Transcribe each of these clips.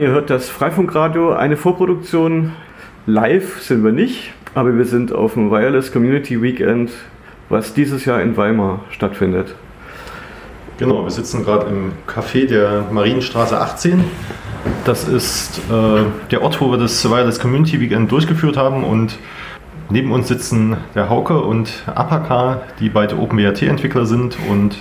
Ihr hört das Freifunkradio, eine Vorproduktion. Live sind wir nicht, aber wir sind auf dem Wireless Community Weekend, was dieses Jahr in Weimar stattfindet. Genau, wir sitzen gerade im Café der Marienstraße 18. Das ist äh, der Ort, wo wir das Wireless Community Weekend durchgeführt haben und neben uns sitzen der Hauke und Apaka, die beide OpenWrt-Entwickler sind und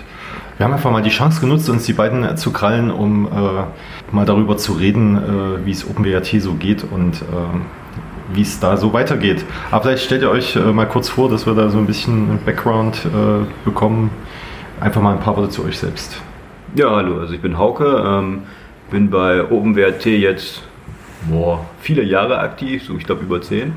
wir haben einfach mal die Chance genutzt, uns die beiden zu krallen, um äh, mal darüber zu reden, äh, wie es OpenWrt so geht und äh, wie es da so weitergeht. Aber vielleicht stellt ihr euch äh, mal kurz vor, dass wir da so ein bisschen Background äh, bekommen. Einfach mal ein paar Worte zu euch selbst. Ja, hallo, also ich bin Hauke, ähm, bin bei OpenWrt jetzt boah, viele Jahre aktiv, so ich glaube über zehn.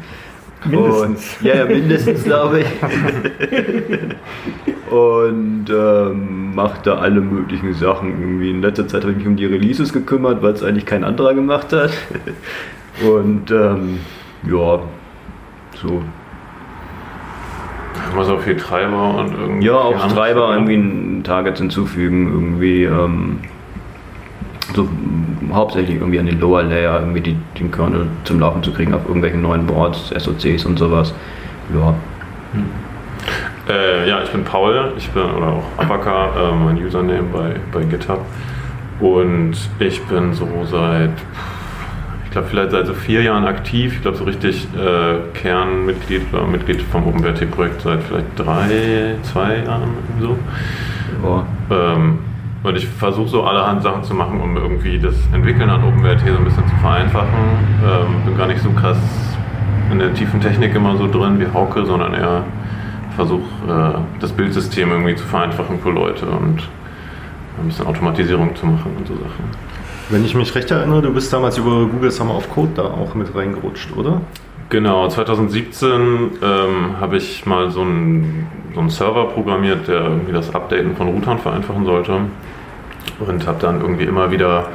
Mindestens. Und, ja, ja, mindestens glaube ich. und ähm, mache da alle möglichen Sachen. Irgendwie in letzter Zeit habe ich mich um die Releases gekümmert, weil es eigentlich kein anderer gemacht hat. und ähm, ja, so. Immer so viel Treiber und irgendwie. Ja, auch Treiber, irgendwie ein Target hinzufügen, irgendwie. Ähm, so hauptsächlich irgendwie an den Lower Layer irgendwie die, den Kernel zum Laufen zu kriegen auf irgendwelchen neuen Boards, SOCs und sowas. Ja. Hm. Äh, ja, ich bin Paul, ich bin, oder auch Abaka, äh, mein Username bei, bei GitHub. Und ich bin so seit, ich glaube, vielleicht seit so vier Jahren aktiv. Ich glaube, so richtig äh, Kernmitglied oder Mitglied vom OpenWrt-Projekt seit vielleicht drei, zwei Jahren so. Ähm, und ich versuche so allerhand Sachen zu machen, um irgendwie das Entwickeln an OpenWrt so ein bisschen zu vereinfachen. Ähm, bin gar nicht so krass in der tiefen Technik immer so drin wie Hauke, sondern eher versuche äh, das Bildsystem irgendwie zu vereinfachen für Leute und ein bisschen Automatisierung zu machen und so Sachen. Wenn ich mich recht erinnere, du bist damals über Google Summer of Code da auch mit reingerutscht, oder? Genau, 2017 ähm, habe ich mal so einen, so einen Server programmiert, der irgendwie das Updaten von Routern vereinfachen sollte. Und habe dann irgendwie immer wieder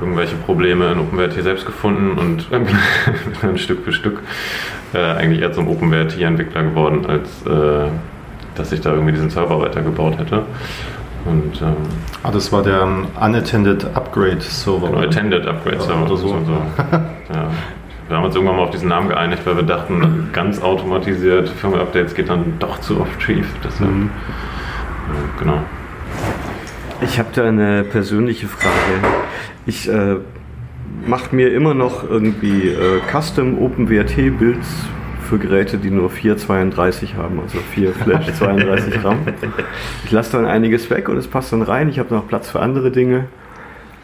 irgendwelche Probleme in OpenWrt selbst gefunden und dann Stück für Stück äh, eigentlich eher zum OpenWrt-Entwickler geworden, als äh, dass ich da irgendwie diesen Server weitergebaut hätte. Und, ähm, ah, das war der Unattended Upgrade Server. Genau, Attended Upgrade Server oder so. so. ja. Wir haben uns irgendwann mal auf diesen Namen geeinigt, weil wir dachten, ganz automatisiert Firmware-Updates geht dann doch zu off-Chief. Deshalb, mhm. äh, genau. Ich habe da eine persönliche Frage. Ich äh, mache mir immer noch irgendwie äh, Custom OpenWrt-Builds für Geräte, die nur 432 haben, also 4 Flash 32 RAM. Ich lasse dann einiges weg und es passt dann rein. Ich habe noch Platz für andere Dinge.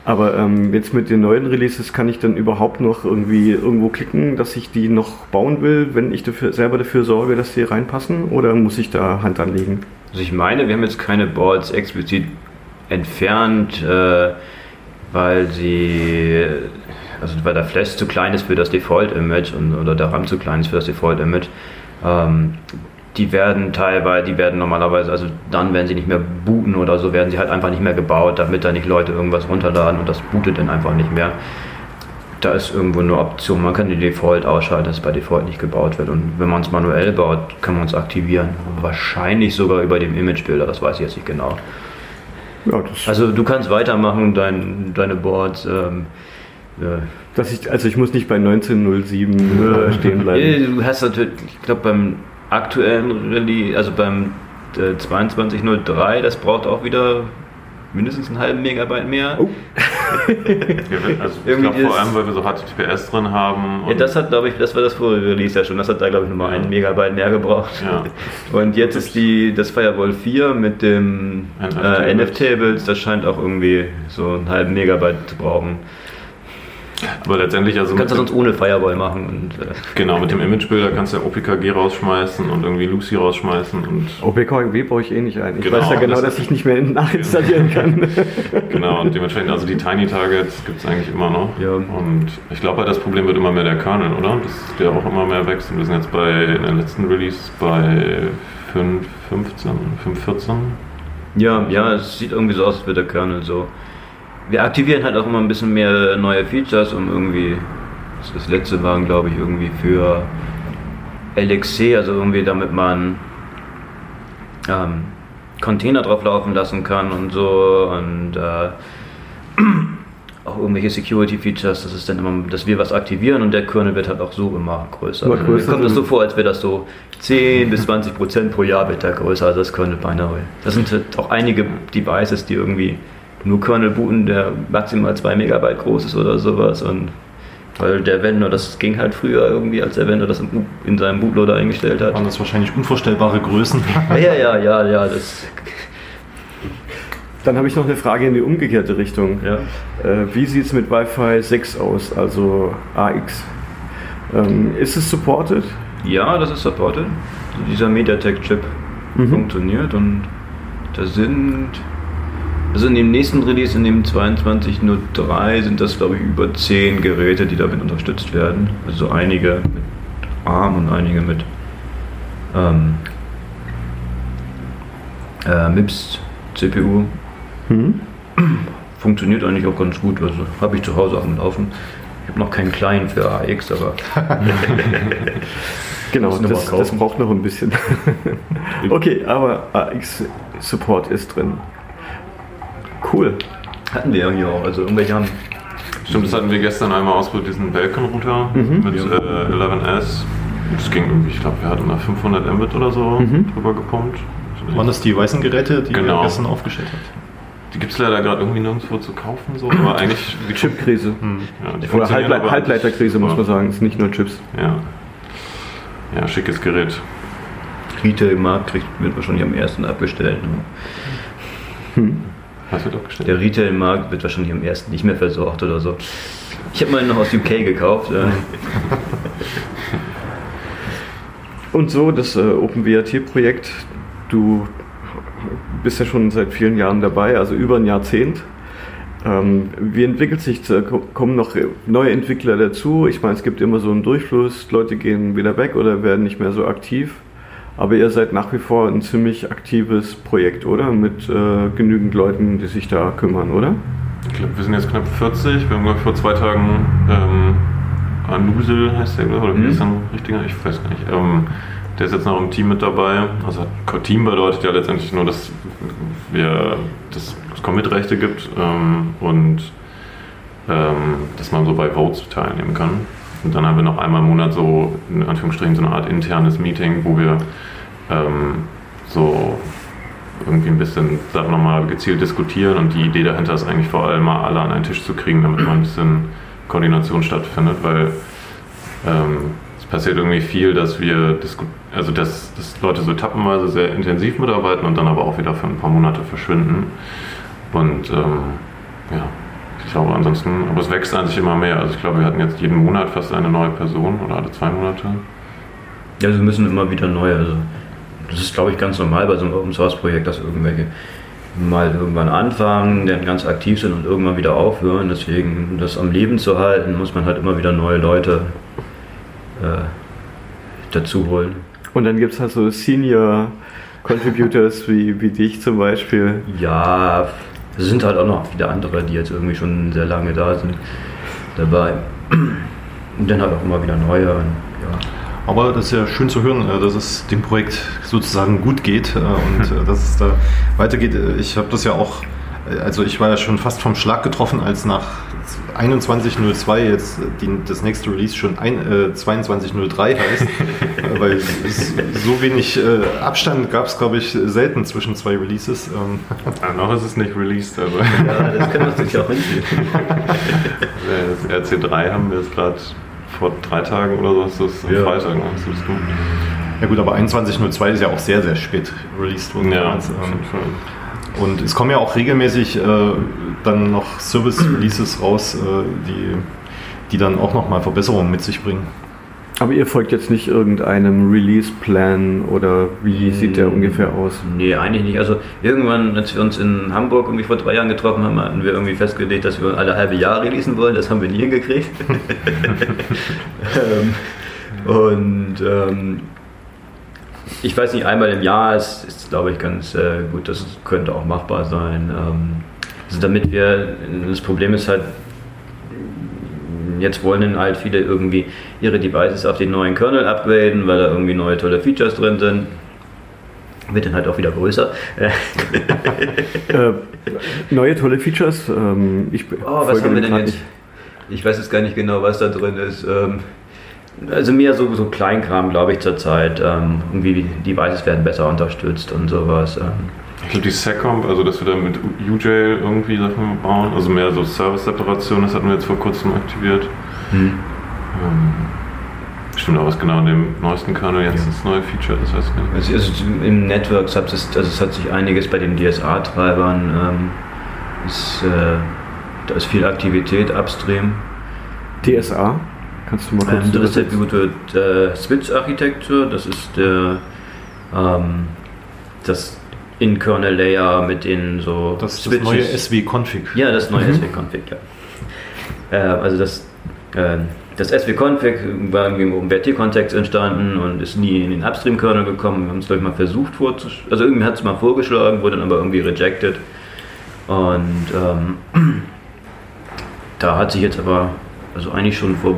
Aber ähm, jetzt mit den neuen Releases kann ich dann überhaupt noch irgendwie irgendwo klicken, dass ich die noch bauen will, wenn ich dafür, selber dafür sorge, dass die reinpassen? Oder muss ich da Hand anlegen? Also ich meine, wir haben jetzt keine Boards explizit entfernt, äh, weil sie, also weil der Flash zu klein ist für das Default-Image oder der RAM zu klein ist für das Default-Image. Ähm, die werden teilweise, die werden normalerweise, also dann, wenn sie nicht mehr booten oder so, werden sie halt einfach nicht mehr gebaut, damit da nicht Leute irgendwas runterladen und das bootet dann einfach nicht mehr. Da ist irgendwo eine Option, man kann die Default ausschalten, dass es bei Default nicht gebaut wird. Und wenn man es manuell baut, kann man es aktivieren. Wahrscheinlich sogar über dem Imagebilder, das weiß ich jetzt nicht genau. Ja, also du kannst weitermachen, dein, deine Boards. Ähm, ja. Dass ich, also ich muss nicht bei 1907 äh, stehen bleiben. Du hast natürlich, ich glaube beim aktuellen Rallye, also beim äh, 2203, das braucht auch wieder mindestens einen halben Megabyte mehr. Oh. also ich glaube vor allem, weil wir so HTTPS drin haben. ja, das hat, glaube ich, das war das vorige Release ja schon. Das hat da, glaube ich, nochmal ja. einen Megabyte mehr gebraucht. Ja. Und jetzt ist die, das Firewall 4 mit dem äh, NF-Tables, das scheint auch irgendwie so einen halben Megabyte zu brauchen. Aber letztendlich also. Du kannst das sonst ohne Firewall machen. Und, äh genau, mit dem Imagebilder kannst du ja OPKG rausschmeißen und irgendwie Lucy rausschmeißen. Und OPKG baue ich eh nicht ein. Ich genau, weiß ja genau, das dass ich nicht mehr nachinstallieren kann. genau, und dementsprechend, also die Tiny Targets gibt es eigentlich immer noch. Ja. Und ich glaube, das Problem wird immer mehr der Kernel, oder? Dass der auch immer mehr wächst. Und wir sind jetzt bei in der letzten Release bei 5.15, 5.14. Ja, ja, es sieht irgendwie so aus, als würde der Kernel so wir aktivieren halt auch immer ein bisschen mehr neue Features, um irgendwie, das letzte waren glaube ich irgendwie für LXC, also irgendwie damit man ähm, Container drauf laufen lassen kann und so und äh, auch irgendwelche Security-Features, das ist dann immer, dass wir was aktivieren und der Kernel wird halt auch so immer größer. Immer Mir größer. kommt das so vor, als wäre das so 10 bis 20 Prozent pro Jahr wird da größer als das Kernel Binary. Das sind halt auch einige Devices, die irgendwie nur Kernel booten, der maximal 2 Megabyte groß ist oder sowas und weil der Vendor, das ging halt früher irgendwie, als der Vendor das in seinem Bootloader eingestellt hat. Waren das wahrscheinlich unvorstellbare Größen? Ja, ja, ja, ja, das, Dann habe ich noch eine Frage in die umgekehrte Richtung. ja. Äh, wie sieht es mit Wi-Fi 6 aus, also AX? Ähm, ist es supported? Ja, das ist supported. Dieser MediaTek-Chip Mhm. funktioniert und da sind, also in dem nächsten Release, in dem 2203, sind das glaube ich über 10 Geräte, die damit unterstützt werden. Also einige mit ARM und einige mit ähm, äh, MIPS CPU. Mhm. Funktioniert eigentlich auch ganz gut, also habe ich zu Hause auch am Laufen. Ich habe noch keinen Client für AX, aber Genau, das, das braucht noch ein bisschen. okay, aber AX-Support ist drin. Cool. hatten wir ja hier auch. Also irgendwelche haben Stimmt, das hatten wir gestern einmal ausprobiert, diesen Belkin-Router mit äh, 11S. Das ging irgendwie, ich glaube, wir hatten da 500 Mbit oder so drüber gepumpt. Waren das die weißen Geräte, die Genau. ihr gestern aufgestellt habt? Die gibt es leider gerade irgendwie nirgendwo zu kaufen, so, aber eigentlich. die- Chipkrise. Ja, die Oder Halble Halbleiterkrise, muss Ja. man sagen. Es sind nicht nur Chips. Ja. Ja, schickes Gerät. Retail-Markt kriegt, wird wahrscheinlich am ersten abgestellt. ne? Was wird abgestellt? Der Retail-Markt wird wahrscheinlich am ersten nicht mehr versorgt oder so. Ich habe meinen noch aus UK gekauft. Äh, Und so, das äh, OpenWrt-Projekt, du bist ja schon seit vielen Jahren dabei, also über ein Jahrzehnt. Ähm, wie entwickelt sich, äh, ko- kommen noch neue Entwickler dazu? Ich meine, es gibt immer so einen Durchfluss, Leute gehen wieder weg oder werden nicht mehr so aktiv. Aber ihr seid nach wie vor ein ziemlich aktives Projekt, oder? Mit äh, genügend Leuten, die sich da kümmern, oder? Ich glaube, wir sind jetzt knapp 40. Wir haben glaub ich, vor zwei Tagen ähm, Anusel heißt der, oder wie Mhm. ist der richtiger? Ich weiß nicht. Ähm, der ist jetzt noch im Team mit dabei. Also Team bedeutet ja letztendlich nur, dass wir dass es Commit-Rechte gibt ähm, und ähm, dass man so bei Votes teilnehmen kann. Und dann haben wir noch einmal im Monat so, in Anführungsstrichen, so eine Art internes Meeting, wo wir ähm, so irgendwie ein bisschen Sachen nochmal gezielt diskutieren. Und die Idee dahinter ist eigentlich vor allem mal alle an einen Tisch zu kriegen, damit mal ein bisschen Koordination stattfindet, weil ähm, es passiert irgendwie viel, dass wir also dass, dass Leute so etappenweise sehr intensiv mitarbeiten und dann aber auch wieder für ein paar Monate verschwinden. Und ähm, ja, ich glaube ansonsten, aber es wächst an sich immer mehr. Also ich glaube, wir hatten jetzt jeden Monat fast eine neue Person oder alle zwei Monate. ja, sie müssen immer wieder neue. Also, das ist, glaube ich, ganz normal bei so einem Open-Source-Projekt, dass irgendwelche mal irgendwann anfangen, dann ganz aktiv sind und irgendwann wieder aufhören. Deswegen, um das am Leben zu halten, muss man halt immer wieder neue Leute äh, dazu holen. Und dann gibt es halt so Senior Contributors wie, wie dich zum Beispiel. Ja, es sind halt auch noch wieder andere, die jetzt irgendwie schon sehr lange da sind, dabei. Und dann halt auch immer wieder neue. Und, ja. Aber das ist ja schön zu hören, äh, dass es dem Projekt sozusagen gut geht äh, und äh, dass es da weitergeht. Ich habe das ja auch, also ich war ja schon fast vom Schlag getroffen, als nach 21.02 jetzt die, das nächste Release schon ein, äh, 22.03 heißt, weil es, so wenig äh, Abstand gab es, glaube ich, selten zwischen zwei Releases. Ähm, Ja, noch ist es nicht released, aber ja, das kann sich auch hinziehen. Äh, Das RC3 haben wir jetzt gerade vor drei Tagen oder so, ist das am Ja. Freitag, ne? Das ist gut. ja gut, aber 21.02 ist ja auch sehr, sehr spät released worden. Ja, auf ähm, jeden Fall. Und es kommen ja auch regelmäßig äh, dann noch Service-Releases raus, äh, die, die dann auch nochmal Verbesserungen mit sich bringen. Aber ihr folgt jetzt nicht irgendeinem Release-Plan oder wie sieht der Mm. ungefähr aus? Nee, eigentlich nicht. Also irgendwann, als wir uns in Hamburg irgendwie vor drei Jahren getroffen haben, hatten wir irgendwie festgelegt, dass wir alle halbe Jahr releasen wollen. Das haben wir nie hingekriegt. ähm, und ähm, ich weiß nicht, einmal im Jahr ist, ist glaube ich, ganz äh, gut. Das könnte auch machbar sein. Ähm, also damit wir, das Problem ist halt, jetzt wollen halt viele irgendwie ihre Devices auf den neuen Kernel upgraden, weil da irgendwie neue tolle Features drin sind. wird dann halt auch wieder größer. Äh, neue tolle Features. Ähm, ich Oh, was haben wir denn jetzt? Ich weiß jetzt gar nicht genau, was da drin ist. Ähm, also mehr so, so Kleinkram, glaube ich, zurzeit. Ähm, irgendwie die Devices werden besser unterstützt und sowas. Ähm, Ich glaube, die SecComp, also dass wir da mit UJail irgendwie Sachen bauen, also mehr so Service-Separation, das hatten wir jetzt vor kurzem aktiviert. hm. Ähm, stimmt auch was genau in dem neuesten Kernel jetzt das neue Feature, das weiß ich nicht. Also, also im Network ist, also es hat sich einiges bei den DSA-Treibern. Ähm, ist, äh, da ist viel Aktivität upstream. DSA. Kannst du mal kurz Ähm, das ist übersetzen? Distributed äh, Switch Architecture. Das ist der ähm, das In-Kernel-Layer mit den so Das ist das neue SW-Config. Ja, das neue Mhm. SW-Config, ja. Äh, also das, äh, das SW-Config war irgendwie im OpenWrt-Kontext entstanden und ist nie in den Upstream-Kernel gekommen. Wir haben es, glaube ich, mal versucht vorzuschlagen. Also irgendwie hat es mal vorgeschlagen, wurde dann aber irgendwie rejected. Und ähm, da hat sich jetzt aber, also eigentlich schon vor,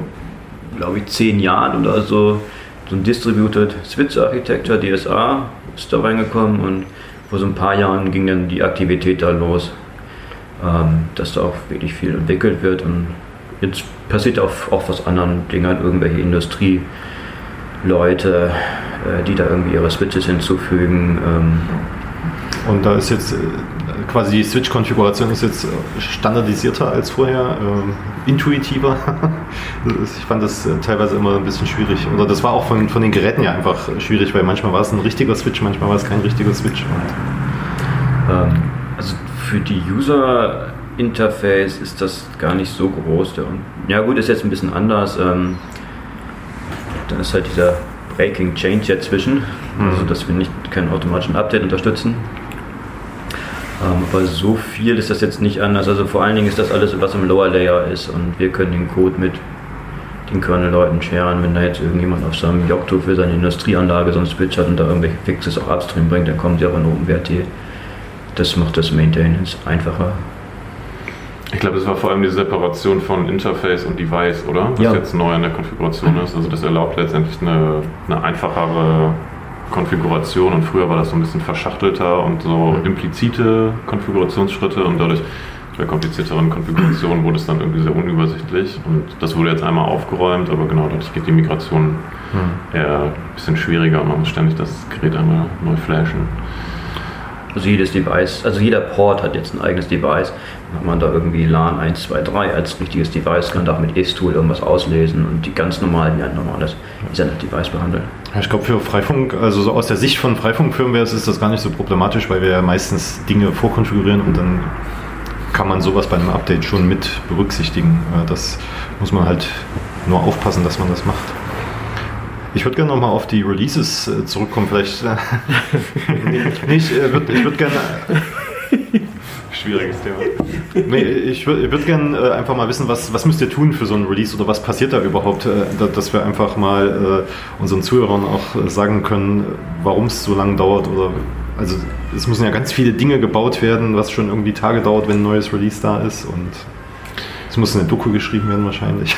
glaube ich, zehn Jahren oder so, so ein Distributed Switch Architecture, DSA, ist da reingekommen und vor so ein paar Jahren ging dann die Aktivität da los, ähm, dass da auch wirklich viel entwickelt wird und jetzt passiert auch, auch was anderen Dingen, irgendwelche Industrieleute, äh, die da irgendwie ihre Switches hinzufügen. Ähm, Und da ist jetzt äh, quasi die Switch-Konfiguration ist jetzt äh, standardisierter als vorher, ähm, intuitiver. ich fand das äh, teilweise immer ein bisschen schwierig. Oder das war auch von, von den Geräten ja einfach schwierig, weil manchmal war es ein richtiger Switch, manchmal war es kein richtiger Switch. Und Ähm, also für die User Interface ist das gar nicht so groß. Der, ja gut, ist jetzt ein bisschen anders. Ähm, da ist halt dieser Breaking Change jetzt zwischen, also dass wir nicht keinen automatischen Update unterstützen. Ähm, aber so viel ist das jetzt nicht anders. Also vor allen Dingen ist das alles, was im Lower Layer ist und wir können den Code mit den Kernel-Leuten scheren. Wenn da jetzt irgendjemand auf seinem Yocto für seine Industrieanlage so einen Switch hat und da irgendwelche Fixes auch upstream bringt, dann kommen sie auch in OpenWrt. Das macht das Maintenance einfacher. Ich glaube, das war vor allem die Separation von Interface und Device, oder? Was Ja. jetzt neu in der Konfiguration ist. Also das erlaubt letztendlich eine, eine einfachere Konfiguration und früher war das so ein bisschen verschachtelter und so implizite Konfigurationsschritte und dadurch bei komplizierteren Konfigurationen wurde es dann irgendwie sehr unübersichtlich und das wurde jetzt einmal aufgeräumt, aber genau dadurch geht die Migration eher ein bisschen schwieriger und man muss ständig das Gerät einmal neu flashen. Also jedes Device, also jeder Port hat jetzt ein eigenes Device. Hat man da irgendwie LAN 1, 2, 3 als richtiges Device, kann da auch mit ESTool irgendwas auslesen und die ganz normal wie ein normales Ethernet-Device behandeln. Ich glaube, für Freifunk, also so aus der Sicht von Freifunk-Firmwares ist das gar nicht so problematisch, weil wir ja meistens Dinge vorkonfigurieren und dann kann man sowas bei einem Update schon mit berücksichtigen. Äh, Das muss man halt nur aufpassen, dass man das macht. Ich würde gerne nochmal auf die Releases äh, zurückkommen. Vielleicht. äh, nee, ich würde würd gerne Schwieriges Thema. Nee, ich würde würd gerne äh, einfach mal wissen, was, was müsst ihr tun für so ein Release oder was passiert da überhaupt, äh, da, dass wir einfach mal äh, unseren Zuhörern auch äh, sagen können, warum es so lange dauert oder also es müssen ja ganz viele Dinge gebaut werden, was schon irgendwie Tage dauert, wenn ein neues Release da ist und es muss eine Doku geschrieben werden wahrscheinlich.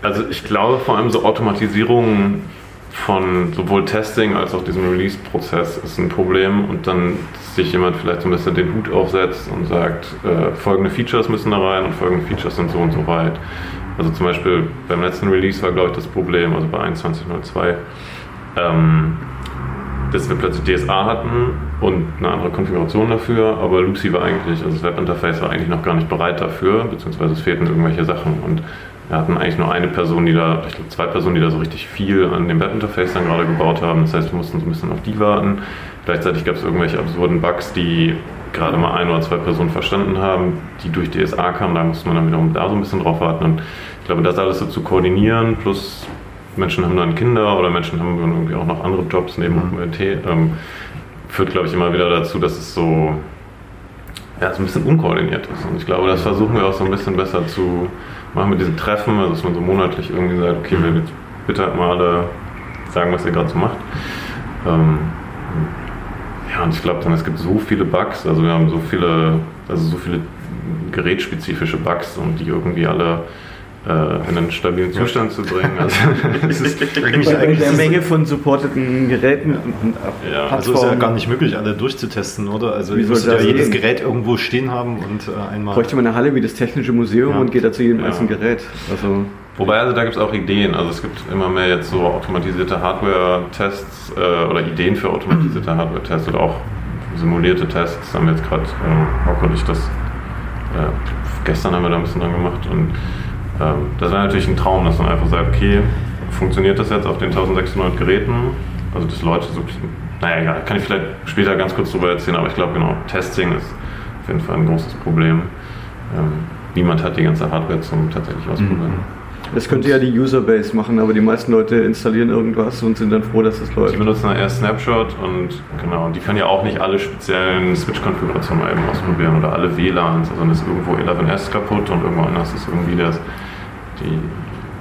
Also ich glaube vor allem so Automatisierung von sowohl Testing als auch diesem Release-Prozess ist ein Problem und dann sich jemand vielleicht so ein bisschen den Hut aufsetzt und sagt, äh, folgende Features müssen da rein und folgende Features sind so und so weit. Also zum Beispiel beim letzten Release war glaube ich das Problem, also bei 21.02, ähm, dass wir plötzlich DSA hatten und eine andere Konfiguration dafür, aber Lucy war eigentlich, also das Webinterface war eigentlich noch gar nicht bereit dafür, beziehungsweise es fehlten irgendwelche Sachen und wir hatten eigentlich nur eine Person, die da, ich glaube zwei Personen, die da so richtig viel an dem Webinterface dann gerade gebaut haben. Das heißt, wir mussten so ein bisschen auf die warten. Gleichzeitig gab es irgendwelche absurden Bugs, die gerade mal ein oder zwei Personen verstanden haben, die durch DSA kamen. Da musste man dann wiederum da so ein bisschen drauf warten. Und ich glaube, das alles so zu koordinieren, plus Menschen haben dann Kinder oder Menschen haben dann irgendwie auch noch andere Jobs neben OpenRT, ähm, führt, glaube ich, immer wieder dazu, dass es so ja, so ein bisschen unkoordiniert ist. Und ich glaube, das versuchen wir auch so ein bisschen besser zu machen mit diesen Treffen, also dass man so monatlich irgendwie sagt, okay, wir jetzt bitte halt mal alle sagen, was ihr gerade so macht. Ähm, ja, und ich glaube dann, es gibt so viele Bugs, also wir haben so viele, also so viele gerätspezifische Bugs und die irgendwie alle in einen stabilen Zustand zu bringen. Also, es ist Eigentlich, Bei eigentlich der Menge von supporteten Geräten und, und Ab- Ja, also ist ja gar nicht möglich, alle durchzutesten, oder? Also Wie ihr soll müsstet ja jedes gehen? Gerät irgendwo stehen haben und äh, einmal. bräuchte man eine Halle wie das Technische Museum Ja. und geht da zu jedem Ja. einzelnen Gerät. Also Wobei, also da gibt es auch Ideen. Also es gibt immer mehr jetzt so automatisierte Hardware-Tests äh, oder Ideen für automatisierte Hardware-Tests oder auch simulierte Tests. Da haben wir jetzt gerade, äh, Rock und ich das, äh, gestern haben wir da ein bisschen dran gemacht und das wäre natürlich ein Traum, dass man einfach sagt, okay, funktioniert das jetzt auf den 1600 Geräten? Also dass Leute so, naja, egal, kann ich vielleicht später ganz kurz drüber erzählen, aber ich glaube genau, Testing ist auf jeden Fall ein großes Problem. Ähm, niemand hat die ganze Hardware zum tatsächlich Ausprobieren. das könnte ja die Userbase machen, aber die meisten Leute installieren irgendwas und sind dann froh, dass es Die läuft. benutzen eher Snapshot und genau, die können ja auch nicht alle speziellen Switch-Konfigurationen mal eben ausprobieren oder alle WLANs. Also dann ist irgendwo 11S kaputt und irgendwo anders ist irgendwie das, die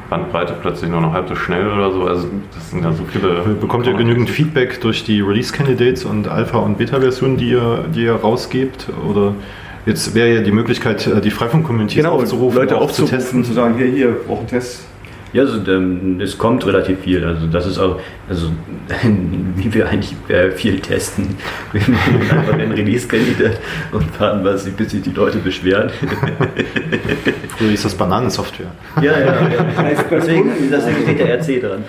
Bandbreite plötzlich nur noch halb so schnell oder so. Also das sind ja so viele. Bekommt ihr genügend Feedback durch die Release-Candidates und Alpha- und Beta-Versionen, die ihr, die ihr rausgebt? Oder jetzt wäre ja die Möglichkeit, äh, die Freifunk-Communities Genau, aufzurufen, Leute auch zu aufzurufen, testen. zu sagen, hier, hier, brauchen Tests. Ja, also, ähm, es kommt relativ viel. Also das ist auch, also wie wir eigentlich äh, viel testen. Wir machen einfach einen Release-Kandidat und warten, was bis sich die Leute beschweren. Früher hieß das Bananensoftware. Ja, ja, ja. Deswegen, deswegen steht der RC dran.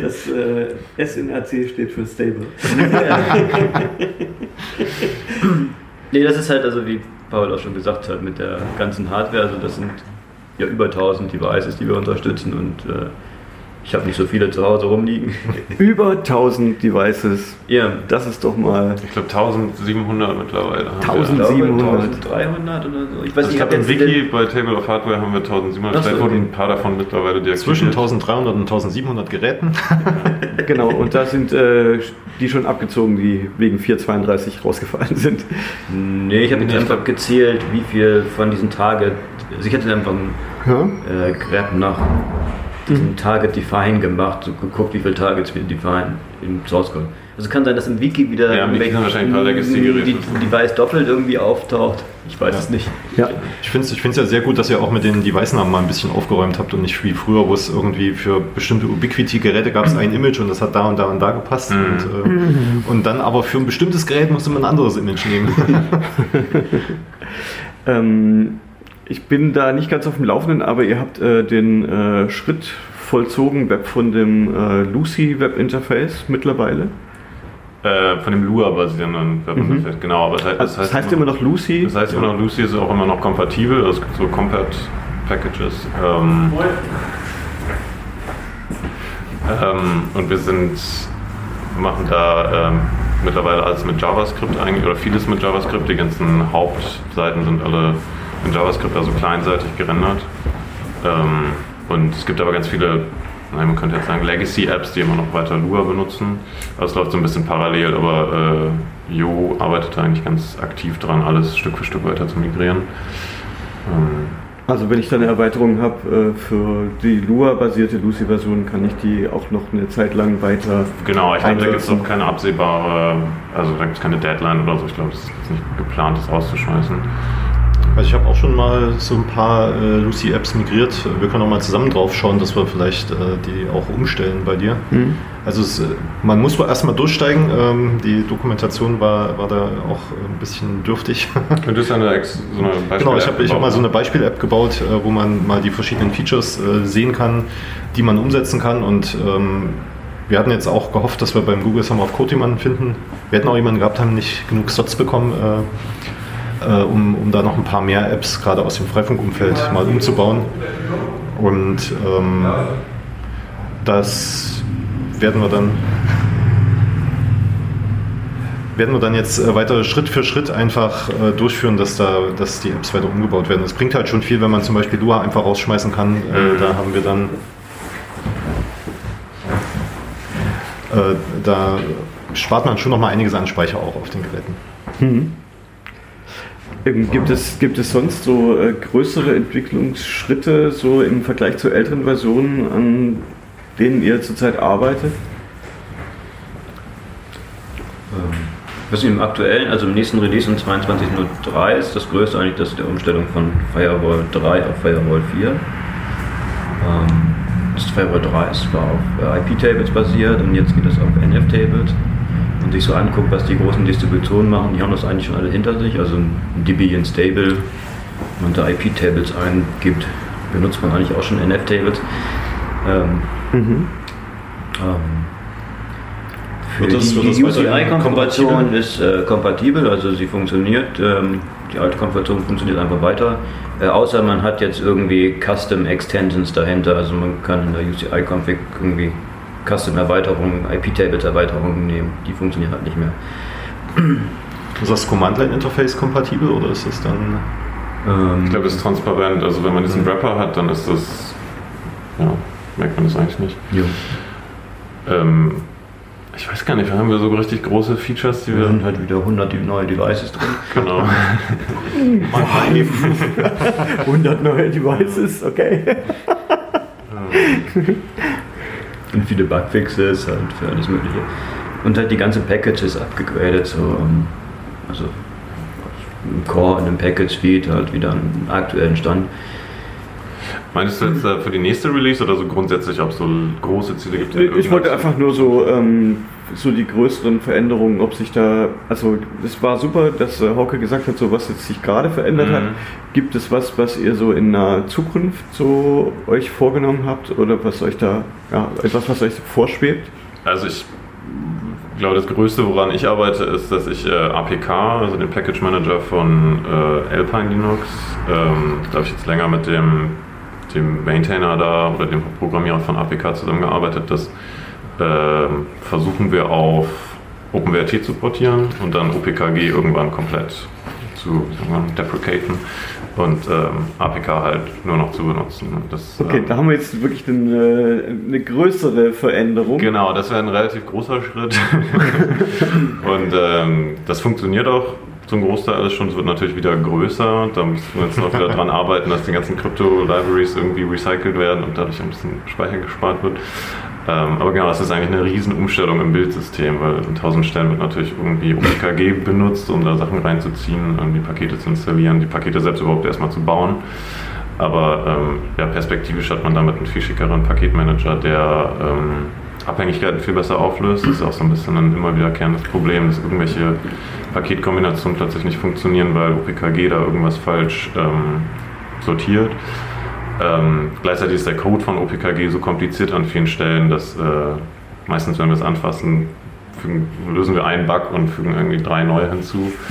Das äh, S in RC steht für Stable. Nee, das ist halt, also wie Paul auch schon gesagt hat, mit der ganzen Hardware, also das sind ja über 1000 Devices, die wir unterstützen und äh, ich habe nicht so viele zu Hause rumliegen. Über 1000 Devices. ja, Das ist doch mal. Ich glaube 1700 mittlerweile. haben wir. 1000. ich glaube 700. 1300 oder so. Ich weiß Also nicht, ich glaube, im Wiki bei Table of Hardware haben wir 1700. Ach so, Vielleicht wurden ein paar davon mittlerweile deaktiviert. Zwischen 1300 und 1700 Geräten. Genau, und da sind äh, die schon abgezogen, die wegen 432 rausgefallen sind. Nee, ich habe jetzt einfach gezählt, wie viel von diesen Target. Also ich hätte einfach ein Ja? äh, Grab nach diesem Target Define gemacht, so geguckt, wie viele Targets wir define im Source Code. Also kann sein, dass im Wiki wieder Ja, im Wiki wahrscheinlich ein paar die Device doppelt irgendwie auftaucht. Ich weiß es nicht. Ja. Ich finde es ich find's ja sehr gut, dass ihr auch mit den Device-Namen mal ein bisschen aufgeräumt habt und nicht wie früher, wo es irgendwie für bestimmte Ubiquiti-Geräte gab es ein Image und das hat da und da und da gepasst. Mhm. Und, äh, und dann aber für ein bestimmtes Gerät musste man ein anderes Image nehmen. Ähm, ich bin da nicht ganz auf dem Laufenden, aber ihr habt äh, den äh, Schritt vollzogen Web von dem äh, Lucy Web Interface mittlerweile. Äh, von dem Lua-basierenden Webinterface, genau. Aber das heißt, Also, das heißt immer noch Lucy. Das heißt immer noch, Lucy ist auch immer noch kompatibel. Also es gibt so Compat-Packages. Ähm, ähm, und wir sind, wir machen da ähm, mittlerweile alles mit JavaScript eigentlich, oder vieles mit JavaScript. Die ganzen Hauptseiten sind alle in JavaScript, also kleinseitig gerendert. Ähm, und es gibt aber ganz viele, nein, man könnte jetzt sagen, Legacy-Apps, die immer noch weiter Lua benutzen. Also es läuft so ein bisschen parallel, aber äh, Jo arbeitet da eigentlich ganz aktiv dran, alles Stück für Stück weiter zu migrieren. Ähm, Also wenn ich dann eine Erweiterung habe äh, für die Lua-basierte Lucy-Version, kann ich die auch noch eine Zeit lang weiter. Genau, ich glaube, da gibt es auch keine absehbare, also da gibt es keine Deadline oder so. Ich glaube, es ist nicht geplant, das rauszuschmeißen. Also ich habe auch schon mal so ein paar äh, Lucy-Apps migriert. Wir können auch mal zusammen drauf schauen, dass wir vielleicht äh, die auch umstellen bei dir. Hm? Also es, äh, man muss wohl erstmal durchsteigen. Ähm, die Dokumentation war, war da auch ein bisschen dürftig. Könntest du eine, Ex so eine Beispiel genau, ich habe hab mal so eine Beispiel-App gebaut, äh, wo man mal die verschiedenen Features äh, sehen kann, die man umsetzen kann. Und ähm, wir hatten jetzt auch gehofft, dass wir beim Google Summer of Code jemanden finden. Wir hätten auch jemanden gehabt, haben nicht genug Slots bekommen, äh, äh, um, um da noch ein paar mehr Apps gerade aus dem Freifunkumfeld mal umzubauen. Und ähm, das werden wir dann werden wir dann jetzt äh, weiter Schritt für Schritt einfach äh, durchführen, dass da dass die Apps weiter umgebaut werden. Es bringt halt schon viel, wenn man zum Beispiel Lua einfach rausschmeißen kann. Äh, da haben wir dann äh, da spart man schon noch mal einiges an Speicher auch auf den Geräten. Ähm, Gibt es, gibt es sonst so äh, größere Entwicklungsschritte so im Vergleich zu älteren Versionen, an denen ihr zurzeit arbeitet? Was im aktuellen, also im nächsten Release um 22.03 ist das größte eigentlich das der Umstellung von Firewall 3 auf Firewall 4. Ähm, das Firewall 3 ist zwar auf äh, IP-Tables basiert und jetzt geht es auf NF-Tables. Und sich so anguckt, was die großen Distributionen machen, die haben das eigentlich schon alle hinter sich. Also ein Debian Stable, wenn man da IP-Tables eingibt, benutzt man eigentlich auch schon NF-Tables. Ähm, Mhm. ähm, für Wird das- die, die UCI-Konfiguration ist äh, kompatibel, also sie funktioniert. Ähm, die alte Konfiguration funktioniert einfach weiter. Äh, außer man hat jetzt irgendwie Custom Extensions dahinter. Also man kann in der UCI-Config irgendwie Custom-Erweiterungen, IP-Tables-Erweiterungen nehmen. Die funktionieren halt nicht mehr. Ist das Command-Line-Interface kompatibel oder ist das dann. Ähm, Ich glaube, es ist transparent. Also wenn man diesen Wrapper hat, dann ist das. Ja, merkt man das eigentlich nicht. jo. Ähm, ich weiß gar nicht, haben wir so richtig große Features, die Wir wir. sind halt wieder 100 neue Devices drin. Genau. 100 neue Devices, okay. Und viele Bugfixes halt für alles Mögliche. Und halt die ganzen Packages abgegradet, so, ähm, also im Core und im Package Feed halt wieder einen aktuellen Stand. Meinst du jetzt äh, für die nächste Release oder so grundsätzlich, ob es so große Ziele gibt? Ich wollte einfach nur so, ähm, so die größeren Veränderungen, ob sich da, also es war super, dass äh, Hauke gesagt hat, so was jetzt sich gerade verändert Mhm. hat. Gibt es was, was ihr so in naher Zukunft so euch vorgenommen habt oder was euch da, ja, etwas, was euch vorschwebt? Also ich glaube, das Größte, woran ich arbeite, ist, dass ich äh, APK, also den Package Manager von äh, Alpine Linux, ähm, da habe ich jetzt länger mit dem, dem Maintainer da oder dem Programmierer von APK zusammengearbeitet. Das ähm, versuchen wir auf OpenWrt zu portieren und dann OPKG irgendwann komplett zu deprecaten und ähm, APK halt nur noch zu benutzen. Das, Okay, ähm, da haben wir jetzt wirklich eine, eine größere Veränderung. Genau, das wäre ein relativ großer Schritt. und ähm, das funktioniert auch zum Großteil alles schon. Es wird natürlich wieder größer. Da müssen wir jetzt noch wieder dran arbeiten, dass die ganzen Krypto-Libraries irgendwie recycelt werden und dadurch ein bisschen Speicher gespart wird. Ähm, aber genau, das ist eigentlich eine riesen Umstellung im Bildsystem, weil an tausend Stellen wird natürlich irgendwie OPKG benutzt, um da Sachen reinzuziehen, die Pakete zu installieren, die Pakete selbst überhaupt erstmal zu bauen. Aber ähm, ja, perspektivisch hat man damit einen viel schickeren Paketmanager, der ähm, Abhängigkeiten viel besser auflöst. Das ist auch so ein bisschen ein immer wiederkehrendes Problem, dass irgendwelche Paketkombinationen plötzlich nicht funktionieren, weil OPKG da irgendwas falsch ähm, sortiert. Ähm, gleichzeitig ist der Code von OPKG so kompliziert an vielen Stellen, dass äh, meistens, wenn wir es anfassen, fügen, lösen wir einen Bug und fügen irgendwie drei neue hinzu.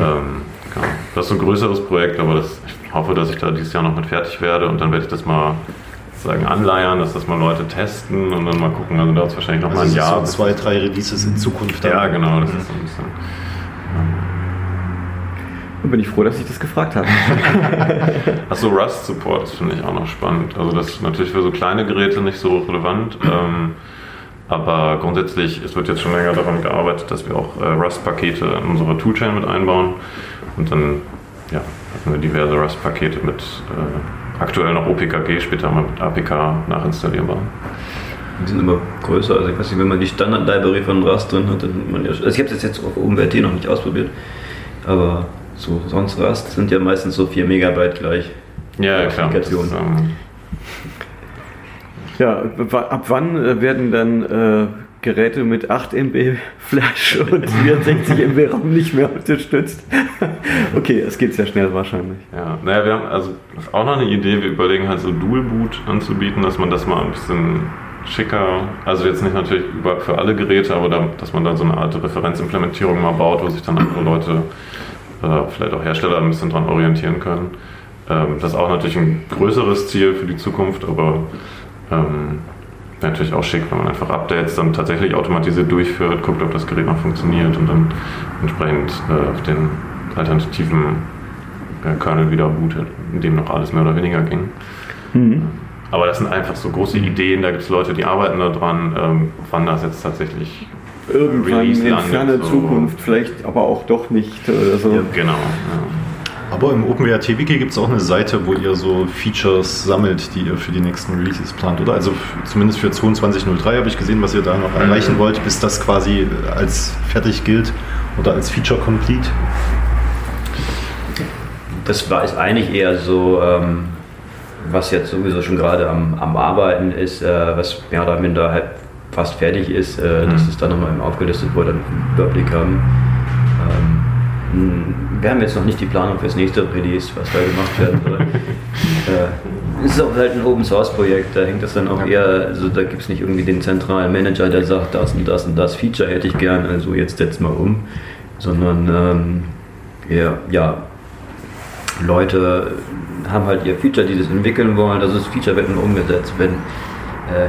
Ähm, genau. Das ist so ein größeres Projekt, aber das, ich hoffe, dass ich da dieses Jahr noch mit fertig werde und dann werde ich das mal sagen anleiern, dass das mal Leute testen und dann mal gucken. Also dauert es wahrscheinlich noch mal ein Also Jahr. so zwei, drei Releases in Zukunft. dann. ja, genau. Das ist so ein bisschen. Da bin ich froh, dass ich das gefragt habe. Achso, Rust Support, das finde ich auch noch spannend. Also das ist natürlich für so kleine Geräte nicht so relevant. Ähm, aber grundsätzlich, es wird jetzt schon länger daran gearbeitet, dass wir auch äh, Rust-Pakete in unsere Toolchain mit einbauen. Und dann ja, hatten wir diverse Rust-Pakete mit äh, aktuell noch OPKG, später mal mit APK nachinstallierbar. Die sind immer größer. Also ich weiß nicht, wenn man die Standard-Library von Rust drin hat, dann nimmt man ja. Also ich habe das jetzt auf OpenWrt noch nicht ausprobiert. Aber so sonst Rust sind ja meistens so 4 Megabyte gleich. Ja, ja, klar. Das ist, ähm, Ja, ab wann äh, werden dann äh, Geräte mit 8 MB Flash und 64 MB RAM nicht mehr unterstützt? okay, es geht sehr schnell wahrscheinlich. Ja, naja, wir haben also das ist auch noch eine Idee, wir überlegen halt so Dual Boot anzubieten, dass man das mal ein bisschen schicker, also jetzt nicht natürlich über, für alle Geräte, aber da, dass man dann so eine Art Referenzimplementierung mal baut, wo sich dann andere Leute, äh, vielleicht auch Hersteller ein bisschen dran orientieren können. Ähm, das ist auch natürlich ein größeres Ziel für die Zukunft, aber ähm, wäre natürlich auch schick, wenn man einfach Updates dann tatsächlich automatisiert durchführt, guckt, ob das Gerät noch funktioniert und dann entsprechend äh, auf den alternativen äh, Kernel wieder bootet, in dem noch alles mehr oder weniger ging. Aber das sind einfach so große Ideen, da gibt es Leute, die arbeiten da dran, ähm, wann das jetzt tatsächlich Irgendwann Release in ferner so. Zukunft, vielleicht aber auch doch nicht oder so. Ja. genau. Ja. Aber im OpenWrt-Wiki gibt es auch eine Seite, wo ihr so Features sammelt, die ihr für die nächsten Releases plant, oder? Also zumindest für 22.03 habe ich gesehen, was ihr da noch erreichen wollt, bis das quasi als fertig gilt oder als Feature Complete? Das war ist eigentlich eher so, ähm, was jetzt sowieso schon gerade am, am Arbeiten ist, äh, was mehr oder minder halt fast fertig ist, äh, Mhm. dass es dann nochmal aufgelistet wurde, einen Überblick haben. Ähm, wir haben jetzt noch nicht die Planung fürs nächste Release, was da gemacht werden soll. äh, es ist auch halt ein Open Source Projekt, da hängt das dann auch eher, also da gibt es nicht irgendwie den zentralen Manager, der sagt, das und das und das Feature hätte ich gern, also jetzt setz mal um, sondern ähm, eher, ja, Leute haben halt ihr Feature, die das entwickeln wollen. Also das Feature wird nur umgesetzt, wenn äh,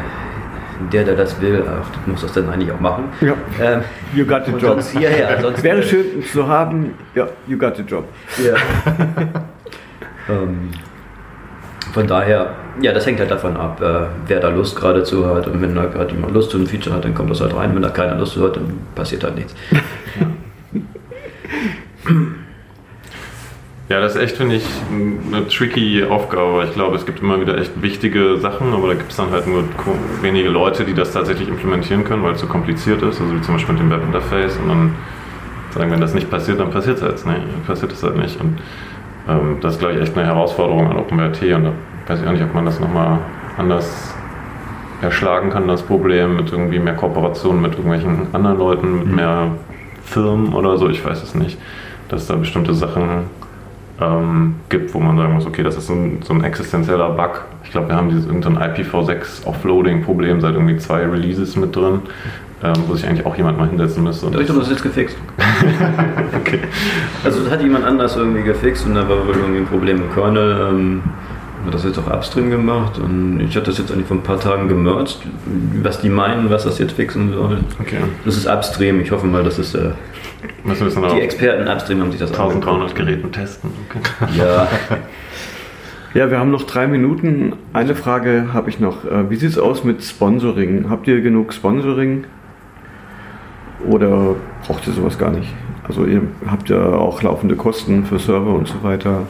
der, der das will, ach, muss das dann eigentlich auch machen. Ja. Ähm, You got the job. sonst hierher. Sonst Wäre schön zu haben, ja, you got the job. Ja. ähm, von daher, ja, das hängt halt davon ab, äh, wer da Lust gerade zu hat. Und wenn da gerade jemand Lust zu einem Feature hat, dann kommt das halt rein. Wenn da keiner Lust zu hat, dann passiert halt nichts. Ja, das ist echt, finde ich, eine tricky Aufgabe. Ich glaube, es gibt immer wieder echt wichtige Sachen, aber da gibt es dann halt nur wenige Leute, die das tatsächlich implementieren können, weil es so kompliziert ist. Also wie zum Beispiel mit dem Webinterface. Und dann sagen, wenn das nicht passiert, dann passiert es halt passiert es halt nicht. Und ähm, das ist, glaube ich, echt eine Herausforderung an OpenWrt. Und da weiß ich auch nicht, ob man das nochmal anders erschlagen kann, das Problem mit irgendwie mehr Kooperation mit irgendwelchen anderen Leuten, mit mehr Firmen oder so. Ich weiß es nicht. Dass da bestimmte Sachen ähm, gibt, wo man sagen muss, okay, das ist so ein, so ein existenzieller Bug. Ich glaube, wir haben dieses irgendein IPv6 Offloading-Problem seit irgendwie zwei Releases mit drin, ähm, wo sich eigentlich auch jemand mal hinsetzen müsste. und Ich das- habe das jetzt gefixt. okay. Also das hat jemand anders irgendwie gefixt und da war wohl irgendwie ein Problem im Kernel. Ähm, hat das jetzt auch upstream gemacht und ich habe das jetzt eigentlich vor ein paar Tagen gemerged, was die meinen, was das jetzt fixen soll. okay. Das ist upstream. Ich hoffe mal, dass es äh, die Experten upstream haben sich das 1300 Geräten testen. Okay. Ja, Ja, wir haben noch drei Minuten. Eine Frage habe ich noch. Äh, Wie sieht es aus mit Sponsoring? Habt ihr genug Sponsoring? Oder braucht ihr sowas gar nicht? Also ihr habt ja auch laufende Kosten für Server und so weiter.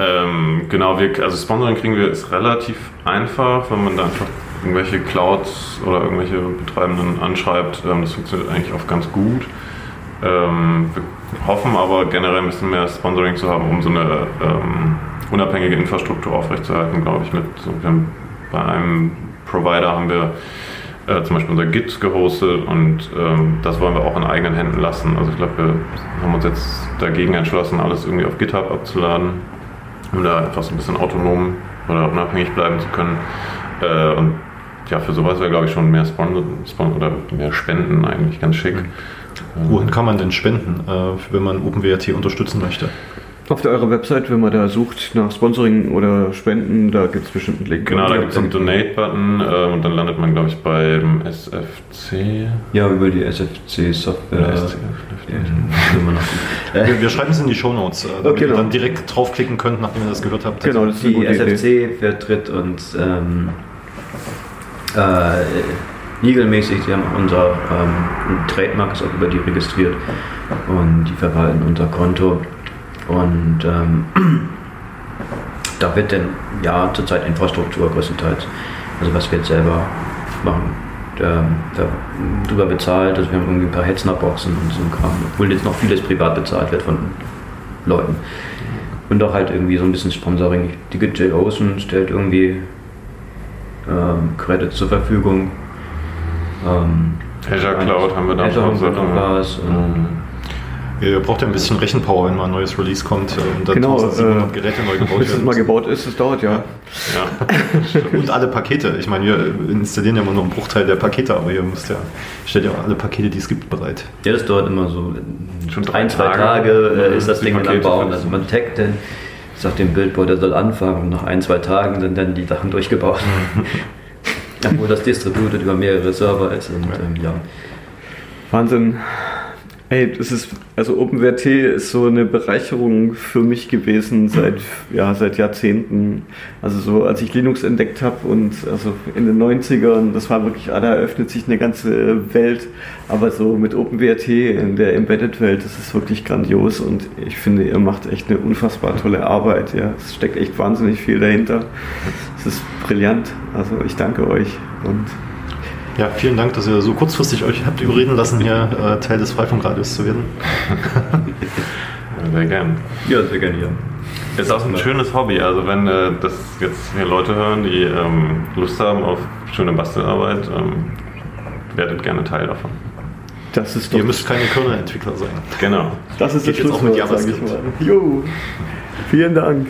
Ähm, genau, wir, also Sponsoring kriegen wir ist relativ einfach, wenn man da einfach irgendwelche Clouds oder irgendwelche Betreibenden anschreibt. Ähm, das funktioniert eigentlich oft ganz gut. Ähm, wir hoffen aber generell ein bisschen mehr Sponsoring zu haben, um so eine ähm, unabhängige Infrastruktur aufrechtzuerhalten, glaube ich. Mit, so, bei einem Provider haben wir äh, zum Beispiel unser Git gehostet und ähm, das wollen wir auch in eigenen Händen lassen. Also ich glaube, wir haben uns jetzt dagegen entschlossen, alles irgendwie auf GitHub abzuladen, um da einfach so ein bisschen autonom oder unabhängig bleiben zu können. Äh, und ja, für sowas wäre, glaube ich, schon mehr Spon Spon oder mehr Spenden eigentlich ganz schick. Ähm, Wohin kann man denn spenden, äh, wenn man OpenWrt unterstützen möchte? Auf der eurer Website, wenn man da sucht nach Sponsoring oder Spenden, da gibt es bestimmt einen Link. Genau, da gibt es einen Donate-Button äh, und dann landet man, glaube ich, beim SFC. ja über die SFC-Software. SC. Äh, Wir, wir schreiben es in die Shownotes, äh, damit Okay, ihr genau. dann direkt draufklicken könnt, nachdem ihr das gehört habt. Genau, das ist die gute Idee. SFC vertritt uns ähm, äh, legalmäßig. Sie haben auch unser ähm, Trademark ist auch über die registriert und die verwalten unser Konto. Und ähm, da wird dann ja zurzeit Infrastruktur größtenteils, also was wir jetzt selber machen, ähm, da, drüber bezahlt. Also wir haben irgendwie ein paar Hetzner-Boxen und so ein Kram, obwohl jetzt noch vieles privat bezahlt wird von Leuten. Und auch halt irgendwie so ein bisschen Sponsoring. Die J. Ocean stellt irgendwie ähm, Credits zur Verfügung. Ähm, Azure Cloud haben wir da Azure auch haben wir noch was. Und Ihr braucht ja ein bisschen Rechenpower, wenn mal ein neues Release kommt äh, und dann Genau, 1700 äh, Geräte neu gebaut Bis es werden. mal gebaut ist, das dauert ja. Ja. Und alle Pakete. Ich meine, wir installieren ja immer nur einen Bruchteil der Pakete, aber ihr müsst ja, stellt ja auch alle Pakete, die es gibt, bereit. ja, das dauert immer so Schon drei ein, zwei Tage. Tage, äh, ist das Ding dann Pakete Bauen. finden. Also man taggt dann, sagt dem Bildboard, der soll anfangen und nach ein, zwei Tagen sind dann die Sachen durchgebaut. Obwohl das distributed über mehrere Server ist und ähm, ja. Wahnsinn. Ey, das ist, also OpenWrt ist so eine Bereicherung für mich gewesen seit, ja, seit Jahrzehnten. Also so, als ich Linux entdeckt habe und also in den 90ern, das war wirklich, ah, da eröffnet sich eine ganze Welt. Aber so mit OpenWrt in der Embedded-Welt, das ist wirklich grandios und ich finde, ihr macht echt eine unfassbar tolle Arbeit. Ja, es steckt echt wahnsinnig viel dahinter. Es ist brillant. Also ich danke euch und Ja, vielen Dank, dass ihr so kurzfristig euch habt überreden lassen, hier äh, Teil des Freifunkradios zu werden. Ja, sehr gern. Ja, sehr gerne hier. Ist auch ein schönes Hobby. Also wenn äh, das jetzt hier Leute hören, die ähm, Lust haben auf schöne Bastelarbeit, ähm, werdet gerne Teil davon. Das ist Ihr müsst keine Kernel-Entwickler sein. Genau. das ist Geht das jetzt auch mit Schlusswort, sag ich JavaScript. mal. Jo, vielen Dank.